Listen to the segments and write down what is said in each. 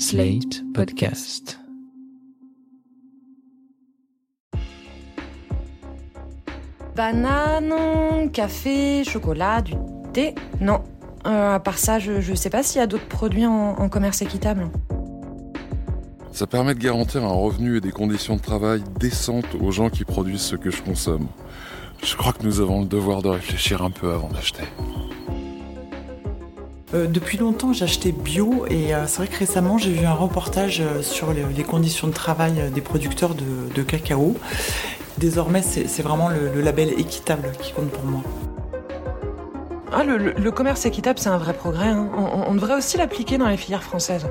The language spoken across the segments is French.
Slate Podcast. Banane, café, chocolat, du thé. Non. Euh, à part ça, je, ne sais pas s'il y a d'autres produits en, en commerce équitable. Ça permet de garantir un revenu et des conditions de travail décentes aux gens qui produisent ce que je consomme. Je crois que nous avons le devoir de réfléchir un peu avant d'acheter. Euh, depuis longtemps, j'achetais bio et euh, c'est vrai que récemment, j'ai vu un reportage euh, sur les, conditions de travail des producteurs de, cacao. Désormais, c'est vraiment le, label équitable qui compte pour moi. Ah, le, commerce équitable, c'est un vrai progrès. Hein. on devrait aussi l'appliquer dans les filières françaises.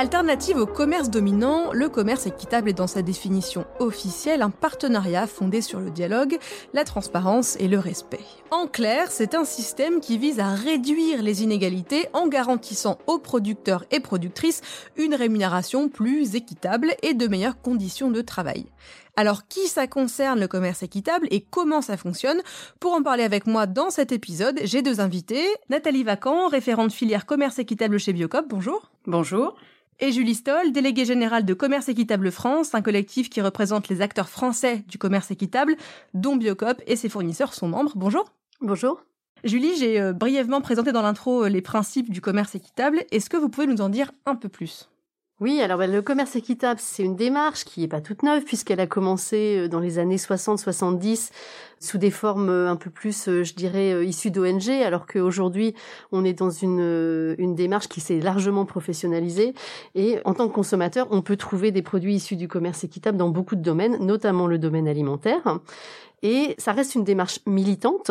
Alternative au commerce dominant, le commerce équitable est dans sa définition officielle un partenariat fondé sur le dialogue, la transparence et le respect. En clair, c'est un système qui vise à réduire les inégalités en garantissant aux producteurs et productrices une rémunération plus équitable et de meilleures conditions de travail. Alors qui ça concerne le commerce équitable et comment ça fonctionne? Pour en parler avec moi dans cet épisode, j'ai deux invités. Nathalie Vacan, référente filière commerce équitable chez Biocop, bonjour. Bonjour et Julie Stoll, déléguée générale de Commerce Équitable France, un collectif qui représente les acteurs français du commerce équitable, dont Biocop et ses fournisseurs sont membres. Bonjour. Bonjour. Julie, j'ai euh, brièvement présenté dans l'intro euh, les principes du commerce équitable. Est-ce que vous pouvez nous en dire un peu plus? Oui, alors ben, le commerce équitable, c'est une démarche qui n'est pas toute neuve puisqu'elle a commencé euh, dans les années 60-70 sous des formes euh, un peu plus, euh, je dirais, issues d'ONG, alors qu'aujourd'hui, on est dans une, une démarche qui s'est largement professionnalisée. Et en tant que consommateur, on peut trouver des produits issus du commerce équitable dans beaucoup de domaines, notamment le domaine alimentaire. Et ça reste une démarche militante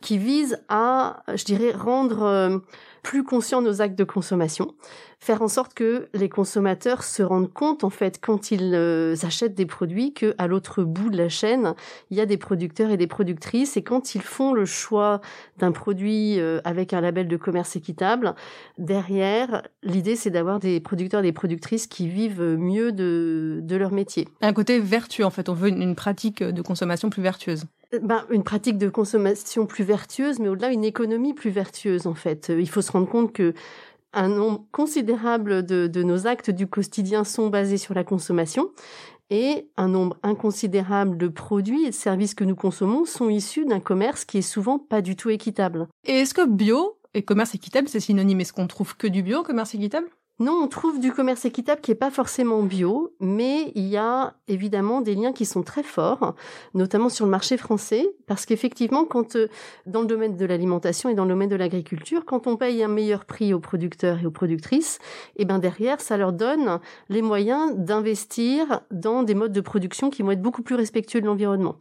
qui vise à, je dirais, rendre plus conscients nos actes de consommation faire en sorte que les consommateurs se rendent compte en fait quand ils euh, achètent des produits que à l'autre bout de la chaîne il y a des producteurs et productrices et quand ils font le choix d'un produit euh, avec un label de commerce équitable derrière l'idée c'est d'avoir des producteurs et des productrices qui vivent mieux de, de leur métier. Un côté vertueux en fait. On veut une, pratique de consommation plus vertueuse. Ben, une pratique de consommation plus vertueuse, mais au-delà une économie plus vertueuse en fait. Il faut se rendre compte que un nombre considérable de, nos actes du quotidien sont basés sur la consommation et un nombre inconsidérable de produits et de services que nous consommons sont issus d'un commerce qui est souvent pas du tout équitable. Et est-ce que bio et commerce équitable, c'est synonyme? Est-ce qu'on trouve que du bio, commerce équitable? Non, on trouve du commerce équitable qui n'est pas forcément bio, mais il y a évidemment des liens qui sont très forts, notamment sur le marché français, parce qu'effectivement, quand euh, dans le domaine de l'alimentation et dans le domaine de l'agriculture, quand on paye un meilleur prix aux producteurs et aux productrices, et eh ben derrière, ça leur donne les moyens d'investir dans des modes de production qui vont être beaucoup plus respectueux de l'environnement.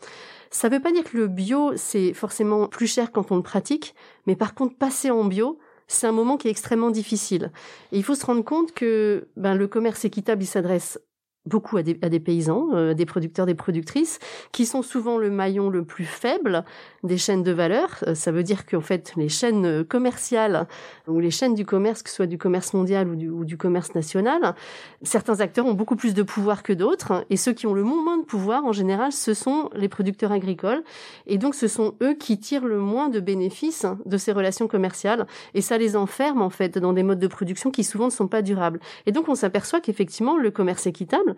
Ça ne veut pas dire que le bio, c'est forcément plus cher quand on le pratique, mais par contre, passer en bio, c'est un moment qui est extrêmement difficile. Et il faut se rendre compte que ben, le commerce équitable, il s'adresse beaucoup à des, paysans, euh, des producteurs, des productrices, qui sont souvent le maillon le plus faible des chaînes de valeur. Euh, ça veut dire qu'en fait, les chaînes commerciales ou les chaînes du commerce, que ce soit du commerce mondial ou du, ou du commerce national, certains acteurs ont beaucoup plus de pouvoir que d'autres. Et ceux qui ont le moins de pouvoir, en général, ce sont les producteurs agricoles. Et donc, ce sont eux qui tirent le moins de bénéfices de ces relations commerciales. Et ça les enferme, en fait, dans des modes de production qui souvent ne sont pas durables. Et donc, on s'aperçoit qu'effectivement, le commerce équitable,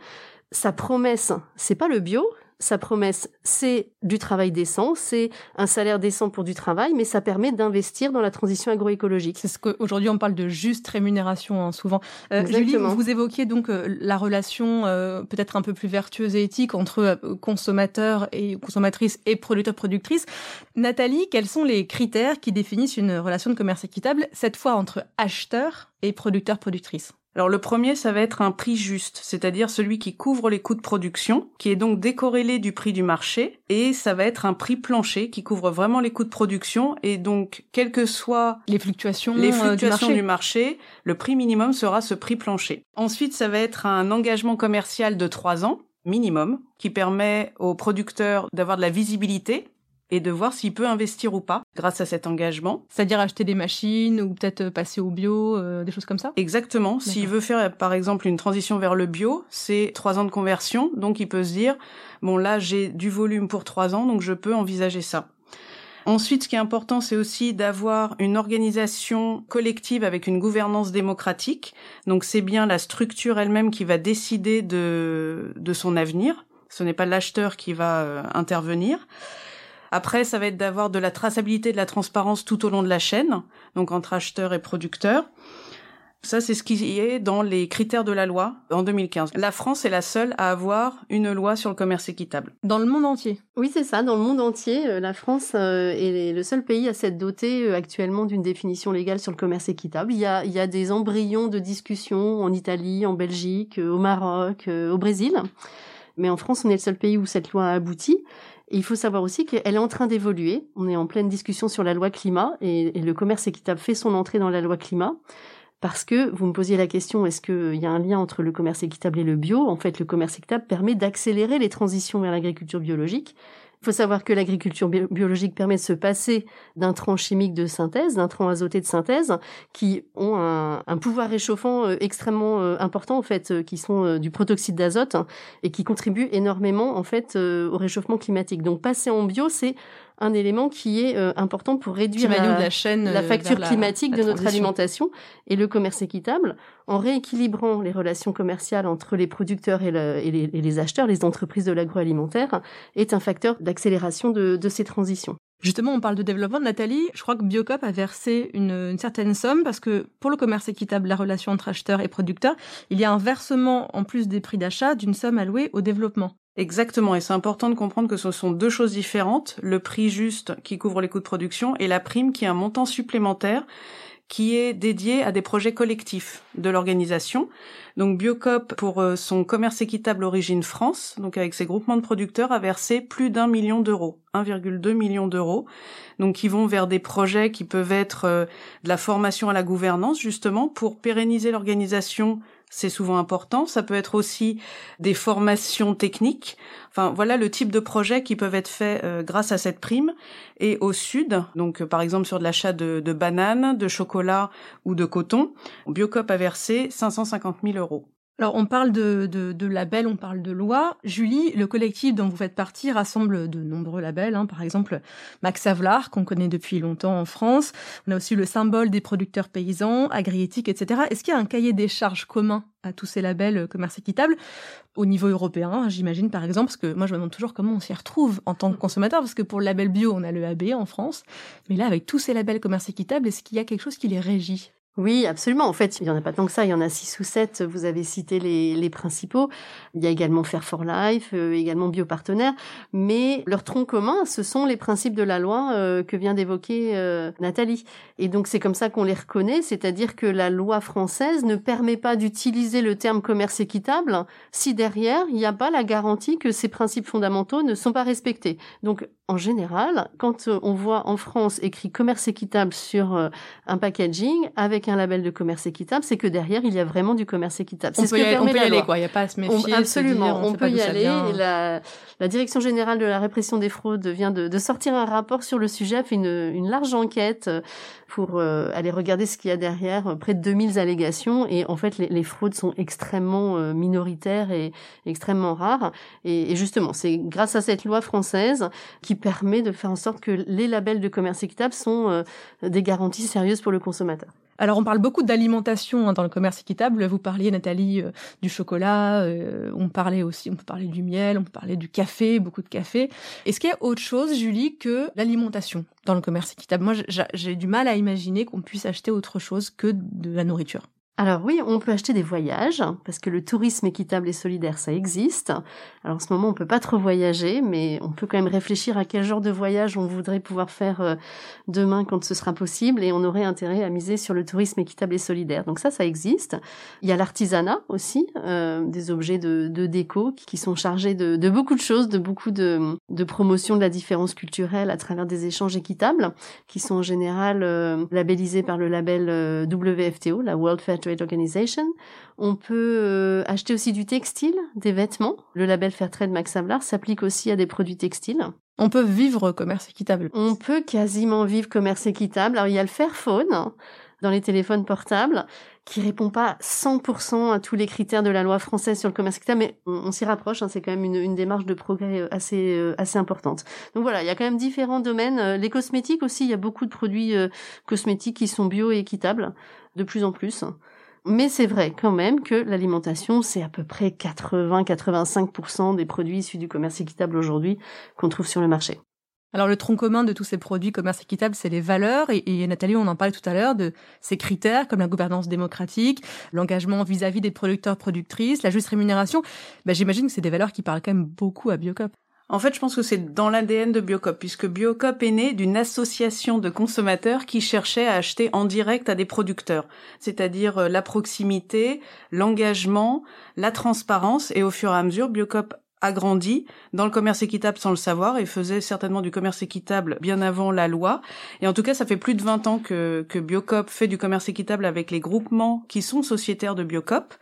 sa promesse, c'est pas le bio, sa promesse, c'est du travail décent, c'est un salaire décent pour du travail, mais ça permet d'investir dans la transition agroécologique. C'est ce qu'aujourd'hui on parle de juste rémunération hein, souvent. Euh, Julie, vous évoquiez donc euh, la relation euh, peut-être un peu plus vertueuse et éthique entre consommateurs et consommatrices et producteurs-productrices. Nathalie, quels sont les critères qui définissent une relation de commerce équitable, cette fois entre acheteurs et producteurs-productrices alors le premier, ça va être un prix juste, c'est-à-dire celui qui couvre les coûts de production, qui est donc décorrélé du prix du marché, et ça va être un prix plancher qui couvre vraiment les coûts de production, et donc quelles que soient les fluctuations, les euh, fluctuations du, marché. le prix minimum sera ce prix plancher. Ensuite, ça va être un engagement commercial de trois ans minimum, qui permet aux producteurs d'avoir de la visibilité et de voir s'il peut investir ou pas grâce à cet engagement. C'est-à-dire acheter des machines ou peut-être passer au bio, euh, des choses comme ça? Exactement. S'il veut faire par exemple une transition vers le bio, c'est trois ans de conversion, donc il peut se dire, bon là j'ai du volume pour trois ans, donc je peux envisager ça. Ensuite, ce qui est important, c'est aussi d'avoir une organisation collective avec une gouvernance démocratique. Donc c'est bien la structure elle-même qui va décider de, de son avenir. Ce n'est pas l'acheteur qui va euh, intervenir. Après, ça va être d'avoir de la traçabilité, de la transparence tout au long de la chaîne, donc entre acheteur et producteur. Ça, c'est ce qui est dans les critères de la loi en 2015. La France est la seule à avoir une loi sur le commerce équitable. Dans le monde entier Oui, c'est ça. Dans le monde entier, euh, la France euh, est le seul pays à s'être doté euh, actuellement d'une définition légale sur le commerce équitable. Il y, a, il y a des embryons de discussion en Italie, en Belgique, au Maroc, au Brésil. Mais en France, on est le seul pays où cette loi a abouti. Il faut savoir aussi qu'elle est en train d'évoluer. On est en pleine discussion sur la loi climat et, et le commerce équitable fait son entrée dans la loi climat parce que vous me posiez la question, est-ce qu'il y a un lien entre le commerce équitable et le bio? En fait, le commerce équitable permet d'accélérer les transitions vers l'agriculture biologique. Il faut savoir que l'agriculture biologique permet de se passer d'intrants chimiques de synthèse, d'intrants azotés de synthèse, qui ont un, un pouvoir réchauffant euh, extrêmement euh, important en fait, euh, qui sont du protoxyde d'azote et qui contribuent énormément en fait au réchauffement climatique. Donc passer en bio, c'est un élément qui est euh, important pour réduire la, la, chaîne, la facture climatique de notre alimentation et le commerce équitable en rééquilibrant les relations commerciales entre les producteurs et, le, et, les, et les, acheteurs, les entreprises de l'agroalimentaire, est un facteur d'accélération de, de ces transitions. Justement, on parle de développement. Nathalie, je crois que Biocop a versé une, une, certaine somme parce que pour le commerce équitable, la relation entre acheteurs et producteurs, il y a un versement en plus des prix d'achat d'une somme allouée au développement. Exactement, et c'est important de comprendre que ce sont deux choses différentes, le prix juste qui couvre les coûts de production et la prime qui est un montant supplémentaire qui est dédié à des projets collectifs de l'organisation. Donc Biocop, pour euh, son commerce équitable Origine France, donc avec ses groupements de producteurs, a versé plus d'un million d'euros, 1,2 million d'euros, donc qui vont vers des projets qui peuvent être euh, de la formation à la gouvernance, justement, pour pérenniser l'organisation c'est souvent important. Ça peut être aussi des formations techniques. Enfin, voilà le type de projets qui peuvent être faits euh, grâce à cette prime. Et au sud, donc euh, par exemple sur de l'achat de, de, bananes, de chocolat ou de coton, Biocop a versé 550 000 euros. Alors, on parle de, de, de, labels, on parle de loi. Julie, le collectif dont vous faites partie rassemble de nombreux labels. Hein. Par exemple, Max Havelaar, qu'on connaît depuis longtemps en France. On a aussi le symbole des producteurs paysans, Agriéthique, etc. Est-ce qu'il y a un cahier des charges commun à tous ces labels euh, commerce équitable au niveau européen, j'imagine par exemple, parce que moi je me demande toujours comment on s'y retrouve en tant que consommateur, parce que pour le label bio, on a le AB en France, mais là avec tous ces labels commerce équitable, est-ce qu'il y a quelque chose qui les régit? Oui, absolument. En fait, il y en a pas tant que ça. Il y en a six ou sept. Vous avez cité les, les principaux. Il y a également Fair for Life, euh, également Biopartenaire. Mais leur tronc commun, ce sont les principes de la loi euh, que vient d'évoquer euh, Nathalie. Et donc, c'est comme ça qu'on les reconnaît. C'est-à-dire que la loi française ne permet pas d'utiliser le terme commerce équitable si derrière, il n'y a pas la garantie que ces principes fondamentaux ne sont pas respectés. Donc, en général, quand on voit en France écrit commerce équitable sur un packaging avec un label de commerce équitable, c'est que derrière, il y a vraiment du commerce équitable. C'est ce que permet on peut y aller, quoi. Il n'y a pas à se méfier. absolument, on, peut y aller. Et la, la, Direction générale de la répression des fraudes vient de, de sortir un rapport sur le sujet, a fait une, une large enquête pour euh, aller regarder ce qu'il y a derrière, près de 2000 allégations. Et en fait, les, les fraudes sont extrêmement euh, minoritaires et extrêmement rares. Et, et justement, c'est grâce à cette loi française qui permet de faire en sorte que les labels de commerce équitable sont euh, des garanties sérieuses pour le consommateur. Alors on parle beaucoup d'alimentation hein, dans le commerce équitable. Vous parliez Nathalie euh, du chocolat, euh, on parlait aussi, on peut parler du miel, on peut parler du café, beaucoup de café. Est-ce qu'il y a autre chose, Julie, que l'alimentation dans le commerce équitable? Moi, j'ai du mal à imaginer qu'on puisse acheter autre chose que de la nourriture. Alors oui, on peut acheter des voyages, parce que le tourisme équitable et solidaire, ça existe. Alors en ce moment, on peut pas trop voyager, mais on peut quand même réfléchir à quel genre de voyage on voudrait pouvoir faire euh, demain quand ce sera possible, et on aurait intérêt à miser sur le tourisme équitable et solidaire. Donc ça, ça existe. Il y a l'artisanat aussi, euh, des objets de, déco qui sont chargés de, beaucoup de choses, de beaucoup de, promotion de la différence culturelle à travers des échanges équitables, qui sont en général euh, labellisés par le label WFTO, la World Fair Trade Organization. On peut euh, acheter aussi du textile, des vêtements. Le label Fairtrade Max Havelaar s'applique aussi à des produits textiles. On peut vivre commerce équitable. On peut quasiment vivre commerce équitable. Alors il y a le Fairphone, dans les téléphones portables, qui répond pas 100% à tous les critères de la loi française sur le commerce équitable, mais on, s'y rapproche. Hein, c'est quand même une, une, démarche de progrès euh, assez euh, assez importante. Donc voilà, il y a quand même différents domaines. Les cosmétiques aussi, il y a beaucoup de produits cosmétiques qui sont bio et équitables, de plus en plus. Mais c'est vrai quand même que l'alimentation, c'est à peu près 80-85% des produits issus du commerce équitable aujourd'hui qu'on trouve sur le marché. Alors le tronc commun de tous ces produits commerce équitable, c'est les valeurs. Et, Nathalie, on en parlait tout à l'heure de ces critères comme la gouvernance démocratique, l'engagement vis-à-vis des producteurs productrices, la juste rémunération. Ben, J'imagine que c'est des valeurs qui parlent quand même beaucoup à Biocop. En fait, je pense que c'est dans l'ADN de Biocop, puisque Biocop est né d'une association de consommateurs qui cherchaient à acheter en direct à des producteurs, c'est-à-dire euh, la proximité, l'engagement, la transparence, et au fur et à mesure, Biocop agrandi dans le commerce équitable sans le savoir et faisait certainement du commerce équitable bien avant la loi. Et en tout cas, ça fait plus de 20 ans que, que Biocop fait du commerce équitable avec les groupements qui sont sociétaires de Biocop.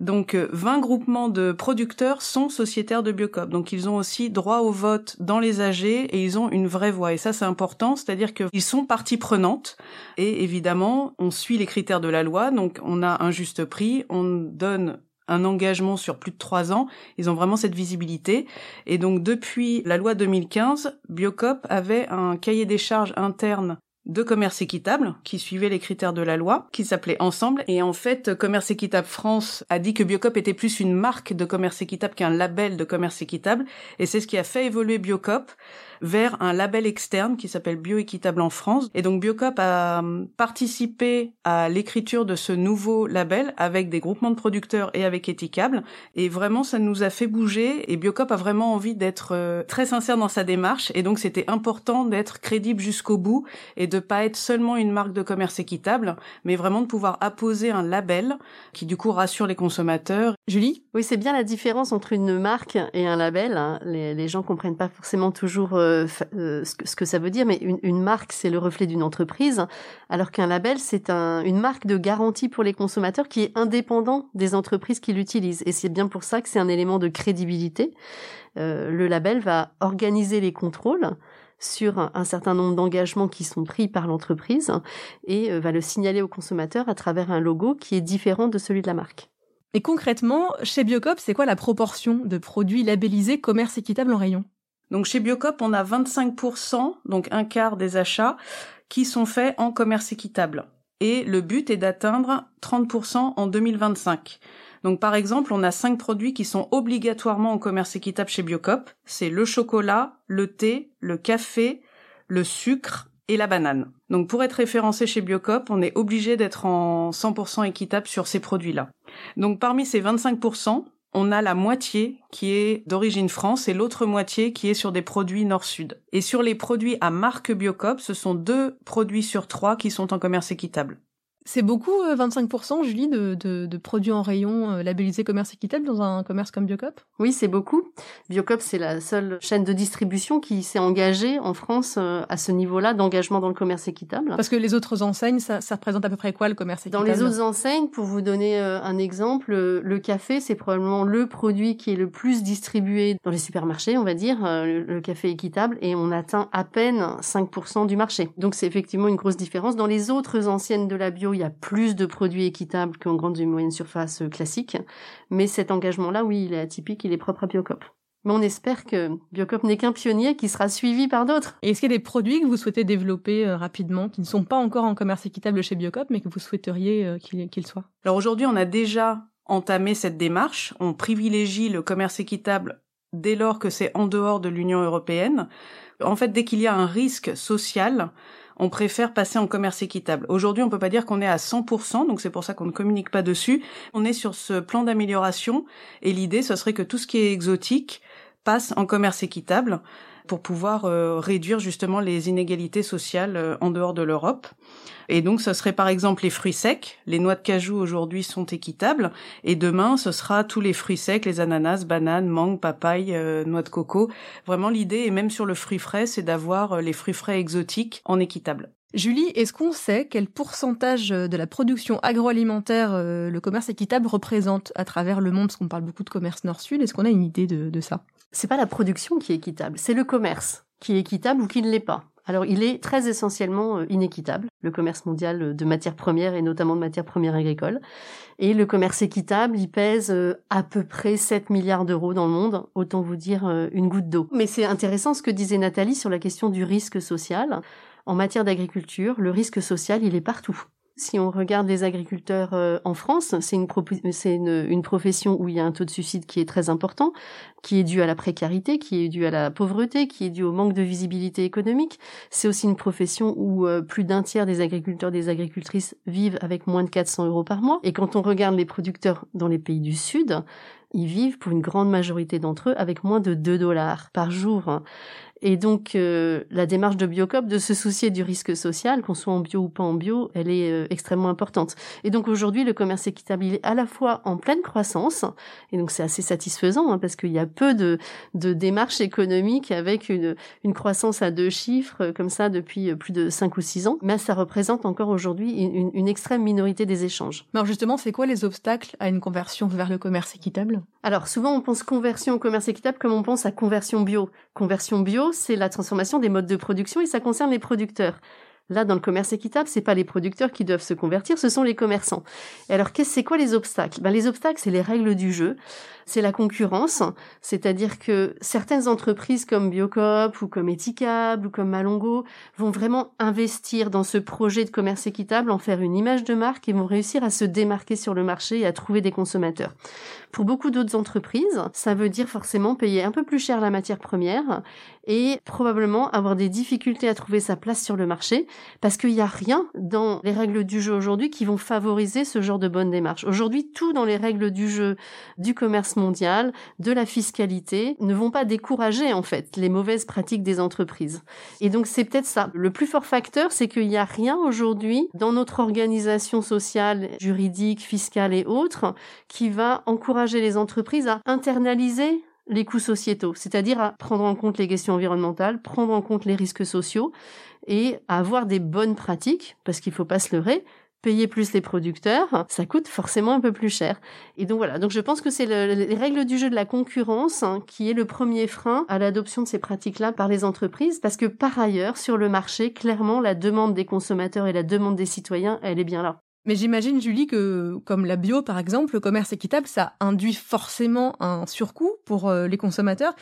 Donc 20 euh, groupements de producteurs sont sociétaires de Biocop. Donc ils ont aussi droit au vote dans les AG et ils ont une vraie voix. Et ça c'est important, c'est-à-dire qu'ils sont partie prenante. Et évidemment, on suit les critères de la loi. Donc on a un juste prix, on donne un engagement sur plus de trois ans. Ils ont vraiment cette visibilité. Et donc, depuis la loi 2015, Biocop avait un cahier des charges interne de commerce équitable qui suivait les critères de la loi, qui s'appelait Ensemble. Et en fait, Commerce équitable France a dit que Biocop était plus une marque de commerce équitable qu'un label de commerce équitable. Et c'est ce qui a fait évoluer Biocop vers un label externe qui s'appelle Bioéquitable en France. Et donc Biocop a hum, participé à l'écriture de ce nouveau label avec des groupements de producteurs et avec Éthicable. Et vraiment, ça nous a fait bouger. Et Biocop a vraiment envie d'être euh, très sincère dans sa démarche. Et donc, c'était important d'être crédible jusqu'au bout et de pas être seulement une marque de commerce équitable, mais vraiment de pouvoir apposer un label qui du coup rassure les consommateurs. Julie? Oui, c'est bien la différence entre une marque et un label. Hein. Les, les gens comprennent pas forcément toujours euh, euh, ce, que, ça veut dire, mais une, marque, c'est le reflet d'une entreprise, alors qu'un label, c'est une marque de garantie pour les consommateurs qui est indépendant des entreprises qui l'utilisent. Et c'est bien pour ça que c'est un élément de crédibilité. Euh, le label va organiser les contrôles sur un, certain nombre d'engagements qui sont pris par l'entreprise et va le signaler au consommateur à travers un logo qui est différent de celui de la marque. Et concrètement, chez Biocop, c'est quoi la proportion de produits labellisés commerce équitable en rayon? Donc chez Biocop, on a 25%, donc un quart des achats, qui sont faits en commerce équitable. Et le but est d'atteindre 30% en 2025. Donc par exemple, on a cinq produits qui sont obligatoirement en commerce équitable chez Biocop. C'est le chocolat, le thé, le café, le sucre et la banane. Donc pour être référencé chez Biocop, on est obligé d'être en 100% équitable sur ces produits-là. Donc parmi ces 25%, on a la moitié qui est d'origine France et l'autre moitié qui est sur des produits nord-sud. Et sur les produits à marque Biocop, ce sont deux produits sur trois qui sont en commerce équitable. C'est beaucoup, 25%, euh, Julie, de, de, de, produits en rayon euh, labellisés commerce équitable dans un commerce comme Biocop? Oui, c'est beaucoup. Biocop, c'est la seule chaîne de distribution qui s'est engagée en France euh, à ce niveau-là d'engagement dans le commerce équitable. Parce que les autres enseignes, ça, ça représente à peu près quoi le commerce équitable Dans les autres enseignes, pour vous donner un exemple, le café, c'est probablement le produit qui est le plus distribué dans les supermarchés, on va dire, le, café équitable, et on atteint à peine 5% du marché. Donc c'est effectivement une grosse différence. Dans les autres anciennes de la bio, il y a plus de produits équitables qu'en grande et moyenne surface euh, classique. Mais cet engagement-là, oui, il est atypique, il est propre à Biocop. Mais on espère que Biocop n'est qu'un pionnier qui sera suivi par d'autres. Et est-ce qu'il y a des produits que vous souhaitez développer euh, rapidement, qui ne sont pas encore en commerce équitable chez Biocop, mais que vous souhaiteriez euh, qu'ils soient Alors aujourd'hui, on a déjà entamé cette démarche. On privilégie le commerce équitable dès lors que c'est en dehors de l'Union européenne. En fait, dès qu'il y a un risque social, on préfère passer en commerce équitable. Aujourd'hui, on peut pas dire qu'on est à 100%, donc c'est pour ça qu'on ne communique pas dessus. On est sur ce plan d'amélioration et l'idée, ce serait que tout ce qui est exotique passe en commerce équitable pour pouvoir euh, réduire justement les inégalités sociales euh, en dehors de l'Europe. Et donc, ce serait par exemple les fruits secs. Les noix de cajou aujourd'hui sont équitables. Et demain, ce sera tous les fruits secs, les ananas, bananes, mangues, papayes, euh, noix de coco. Vraiment, l'idée, et même sur le fruit frais, c'est d'avoir les fruits frais exotiques en équitable. Julie, est-ce qu'on sait quel pourcentage de la production agroalimentaire le commerce équitable représente à travers le monde? Parce qu'on parle beaucoup de commerce nord-sud. Est-ce qu'on a une idée de, de ça? C'est pas la production qui est équitable, c'est le commerce qui est équitable ou qui ne l'est pas. Alors, il est très essentiellement euh, inéquitable, le commerce mondial de matières premières et notamment de matières premières agricoles. Et le commerce équitable, il pèse euh, à peu près 7 milliards d'euros dans le monde, autant vous dire euh, une goutte d'eau. Mais c'est intéressant ce que disait Nathalie sur la question du risque social. En matière d'agriculture, le risque social, il est partout. Si on regarde les agriculteurs euh, en France, c'est une, profession où il y a un taux de suicide qui est très important, qui est dû à la précarité, qui est dû à la pauvreté, qui est dû au manque de visibilité économique. C'est aussi une profession où euh, plus d'un tiers des agriculteurs, des agricultrices vivent avec moins de 400 euros par mois. Et quand on regarde les producteurs dans les pays du Sud, ils vivent pour une grande majorité d'entre eux avec moins de 2 dollars par jour. Et donc, euh, la démarche de Biocop de se soucier du risque social, qu'on soit en bio ou pas en bio, elle est euh, extrêmement importante. Et donc, aujourd'hui, le commerce équitable, il est à la fois en pleine croissance, et donc c'est assez satisfaisant, hein, parce qu'il y a peu de, de démarches économiques avec une, une croissance à deux chiffres, euh, comme ça, depuis plus de cinq ou six ans, mais ça représente encore aujourd'hui une, une extrême minorité des échanges. Alors justement, c'est quoi les obstacles à une conversion vers le commerce équitable? Alors, souvent, on pense conversion au commerce équitable comme on pense à conversion bio. Conversion bio, c'est la transformation des modes de production et ça concerne les producteurs. Là, dans le commerce équitable, c'est pas les producteurs qui doivent se convertir, ce sont les commerçants. Et alors, c'est quoi les obstacles? Ben, Les obstacles, c'est les règles du jeu c'est la concurrence, c'est-à-dire que certaines entreprises comme Biocop ou comme Eticable ou comme Malongo vont vraiment investir dans ce projet de commerce équitable, en faire une image de marque et vont réussir à se démarquer sur le marché et à trouver des consommateurs. Pour beaucoup d'autres entreprises, ça veut dire forcément payer un peu plus cher la matière première et probablement avoir des difficultés à trouver sa place sur le marché parce qu'il n'y a rien dans les règles du jeu aujourd'hui qui vont favoriser ce genre de bonne démarche. Aujourd'hui, tout dans les règles du jeu du commerce mondiale, de la fiscalité, ne vont pas décourager en fait les mauvaises pratiques des entreprises. Et donc c'est peut-être ça. Le plus fort facteur, c'est qu'il n'y a rien aujourd'hui dans notre organisation sociale, juridique, fiscale et autres qui va encourager les entreprises à internaliser les coûts sociétaux, c'est-à-dire à prendre en compte les questions environnementales, prendre en compte les risques sociaux et à avoir des bonnes pratiques, parce qu'il ne faut pas se leurrer, payer plus les producteurs, ça coûte forcément un peu plus cher. Et donc voilà, donc je pense que c'est les règles du jeu de la concurrence hein, qui est le premier frein à l'adoption de ces pratiques-là par les entreprises, parce que par ailleurs, sur le marché, clairement, la demande des consommateurs et la demande des citoyens, elle est bien là. Mais j'imagine, Julie, que comme la bio, par exemple, le commerce équitable, ça induit forcément un surcoût pour euh, les consommateurs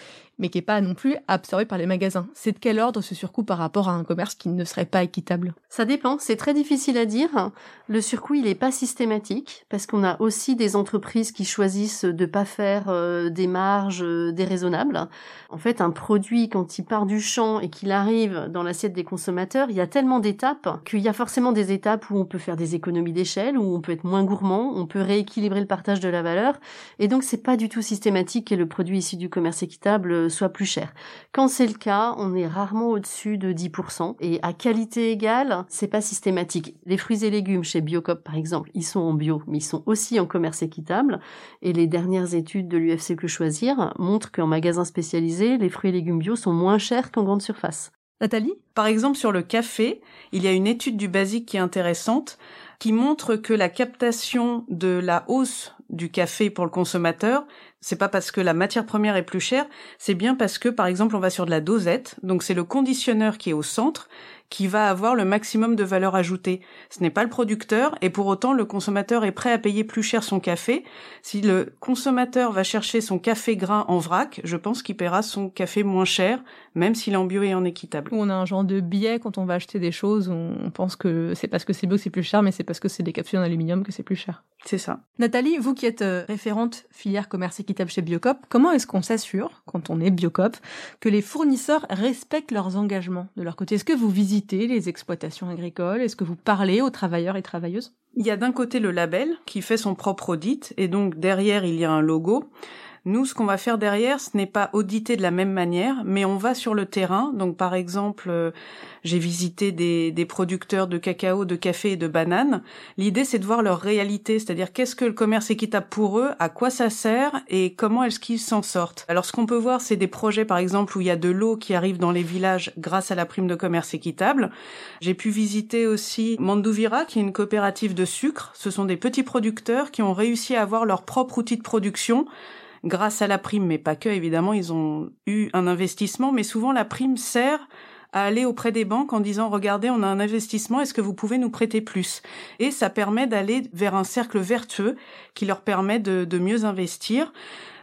mais qui n'est pas non plus absorbé par les magasins. C'est de quel ordre ce surcoût par rapport à un commerce qui ne serait pas équitable? Ça dépend, c'est très difficile à dire. Le surcoût, il n'est pas systématique, parce qu'on a aussi des entreprises qui choisissent de pas faire euh, des marges euh, déraisonnables. En fait, un produit, quand il part du champ et qu'il arrive dans l'assiette des consommateurs, il y a tellement d'étapes qu'il y a forcément des étapes où on peut faire des économies d'échelle, où on peut être moins gourmand, on peut rééquilibrer le partage de la valeur, et donc c'est pas du tout systématique que le produit issu du commerce équitable soit plus cher. Quand c'est le cas, on est rarement au-dessus de 10%. Et à qualité égale, c'est pas systématique. Les fruits et légumes chez Biocop, par exemple, ils sont en bio, mais ils sont aussi en commerce équitable. Et les dernières études de l'UFC Que Choisir montrent qu'en magasin spécialisé, les fruits et légumes bio sont moins chers qu'en grande surface. Nathalie? Par exemple, sur le café, il y a une étude du basique qui est intéressante, qui montre que la captation de la hausse du café pour le consommateur, c'est pas parce que la matière première est plus chère, c'est bien parce que par exemple on va sur de la dosette, donc c'est le conditionneur qui est au centre qui va avoir le maximum de valeur ajoutée. Ce n'est pas le producteur et pour autant le consommateur est prêt à payer plus cher son café. Si le consommateur va chercher son café grain en vrac, je pense qu'il paiera son café moins cher, même s'il est en bio et en équitable. On a un genre de biais quand on va acheter des choses, on pense que c'est parce que c'est bio que c'est plus cher, mais c'est parce que c'est des capsules en aluminium que c'est plus cher. C'est ça. Nathalie, vous qui êtes euh, référente filière commerce équitable chez Biocop, comment est-ce qu'on s'assure, quand on est Biocop, que les fournisseurs respectent leurs engagements de leur côté? Est-ce que vous visitez les exploitations agricoles? Est-ce que vous parlez aux travailleurs et travailleuses? Il y a d'un côté le label qui fait son propre audit et donc derrière il y a un logo. Nous, ce qu'on va faire derrière, ce n'est pas auditer de la même manière, mais on va sur le terrain. Donc, par exemple, euh, j'ai visité des, des, producteurs de cacao, de café et de bananes. L'idée, c'est de voir leur réalité, c'est-à-dire qu'est-ce que le commerce équitable pour eux, à quoi ça sert et comment est-ce qu'ils s'en sortent. Alors, ce qu'on peut voir, c'est des projets, par exemple, où il y a de l'eau qui arrive dans les villages grâce à la prime de commerce équitable. J'ai pu visiter aussi Mandouvira, qui est une coopérative de sucre. Ce sont des petits producteurs qui ont réussi à avoir leur propre outil de production grâce à la prime, mais pas que, évidemment, ils ont eu un investissement, mais souvent la prime sert à aller auprès des banques en disant regardez, on a un investissement, est-ce que vous pouvez nous prêter plus? Et ça permet d'aller vers un cercle vertueux qui leur permet de, de mieux investir.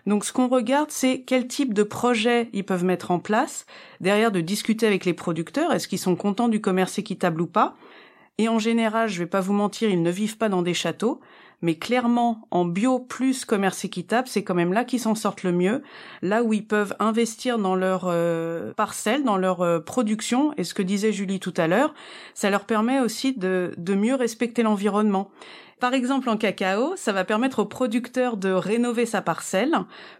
Donc ce qu'on regarde, c'est quel type de projet ils peuvent mettre en place, derrière de discuter avec les producteurs, est-ce qu'ils sont contents du commerce équitable ou pas? Et en général, je vais pas vous mentir, ils ne vivent pas dans des châteaux, mais clairement, en bio plus commerce équitable, c'est quand même là qu'ils s'en sortent le mieux, là où ils peuvent investir dans leur euh, parcelle, dans leur euh, production, et ce que disait Julie tout à l'heure, ça leur permet aussi de, de mieux respecter l'environnement. Par exemple, en cacao, ça va permettre au producteur de rénover sa parcelle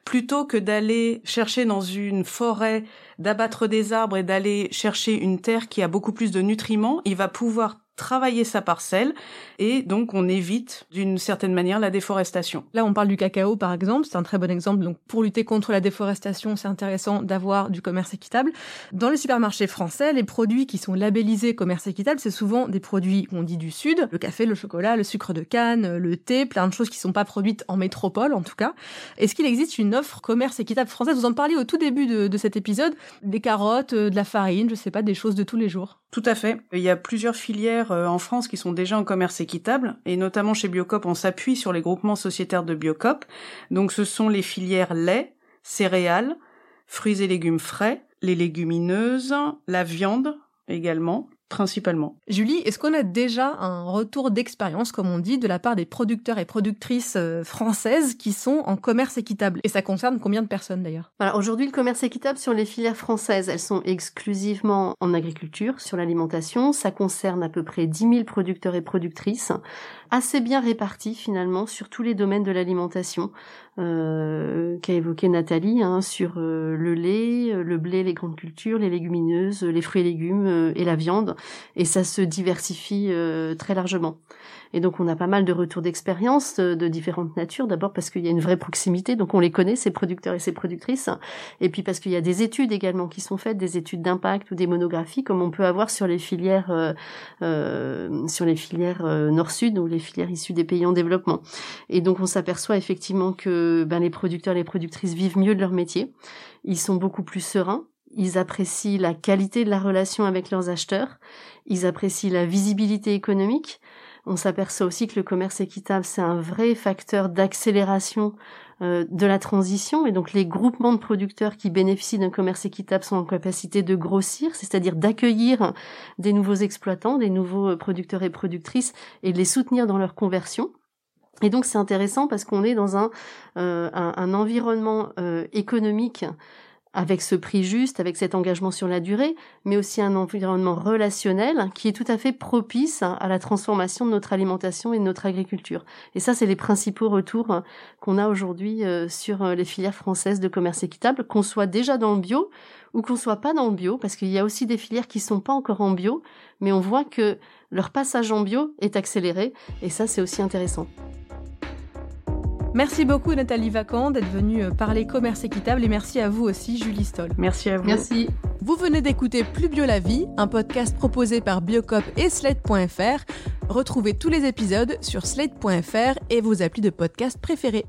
plutôt que d'aller chercher dans une forêt, d'abattre des arbres et d'aller chercher une terre qui a beaucoup plus de nutriments. Il va pouvoir travailler sa parcelle et donc on évite d'une certaine manière la déforestation. Là, on parle du cacao par exemple, c'est un très bon exemple. Donc pour lutter contre la déforestation, c'est intéressant d'avoir du commerce équitable. Dans les supermarchés français, les produits qui sont labellisés commerce équitable, c'est souvent des produits qu'on dit du sud, le café, le chocolat, le sucre de canne, le thé, plein de choses qui sont pas produites en métropole en tout cas. Est-ce qu'il existe une offre commerce équitable française? Vous en parliez au tout début de, de cet épisode, des carottes, de la farine, je sais pas, des choses de tous les jours. Tout à fait. Il y a plusieurs filières euh, en France qui sont déjà en commerce équitable, et notamment chez Biocop, on s'appuie sur les groupements sociétaires de Biocop. Donc ce sont les filières lait, céréales, fruits et légumes frais, les légumineuses, la viande également, principalement. Julie, est-ce qu'on a déjà un retour d'expérience, comme on dit, de la part des producteurs et productrices euh, françaises qui sont en commerce équitable? Et ça concerne combien de personnes d'ailleurs? Alors aujourd'hui, le commerce équitable sur les filières françaises, elles sont exclusivement en agriculture, sur l'alimentation. Ça concerne à peu près 10 000 producteurs et productrices, assez bien répartis finalement sur tous les domaines de l'alimentation qu'a évoqué Nathalie, hein, sur euh, le lait, le blé, les grandes cultures, les légumineuses, les fruits et légumes euh, et la viande et ça se diversifie euh, très largement. Et donc on a pas mal de retours d'expérience de, de, différentes natures, d'abord parce qu'il y a une vraie proximité, donc on les connaît, ces producteurs et ces productrices, et puis parce qu'il y a des études également qui sont faites, des études d'impact ou des monographies, comme on peut avoir sur les filières, euh, euh, sur les filières euh, nord-sud ou les filières issues des pays en développement. Et donc on s'aperçoit effectivement que ben, les producteurs et les productrices vivent mieux de leur métier, ils sont beaucoup plus sereins, ils apprécient la qualité de la relation avec leurs acheteurs, ils apprécient la visibilité économique, on s'aperçoit aussi que le commerce équitable, c'est un vrai facteur d'accélération euh, de la transition. Et donc les groupements de producteurs qui bénéficient d'un commerce équitable sont en capacité de grossir, c'est-à-dire d'accueillir des nouveaux exploitants, des nouveaux producteurs et productrices, et de les soutenir dans leur conversion. Et donc c'est intéressant parce qu'on est dans un, euh, un, environnement euh, économique avec ce prix juste, avec cet engagement sur la durée, mais aussi un environnement relationnel qui est tout à fait propice à la transformation de notre alimentation et de notre agriculture. Et ça, c'est les principaux retours qu'on a aujourd'hui euh, sur euh, les filières françaises de commerce équitable, qu'on soit déjà dans le bio ou qu'on soit pas dans le bio, parce qu'il y a aussi des filières qui sont pas encore en bio, mais on voit que leur passage en bio est accéléré, et ça, c'est aussi intéressant. Merci beaucoup Nathalie Vacan d'être venue euh, parler commerce équitable et merci à vous aussi Julie Stoll. Merci à vous. Merci. Vous venez d'écouter Plus Bio la vie, un podcast proposé par Biocop et Slate.fr. Retrouvez tous les épisodes sur slate.fr et vos applis de podcast préférés.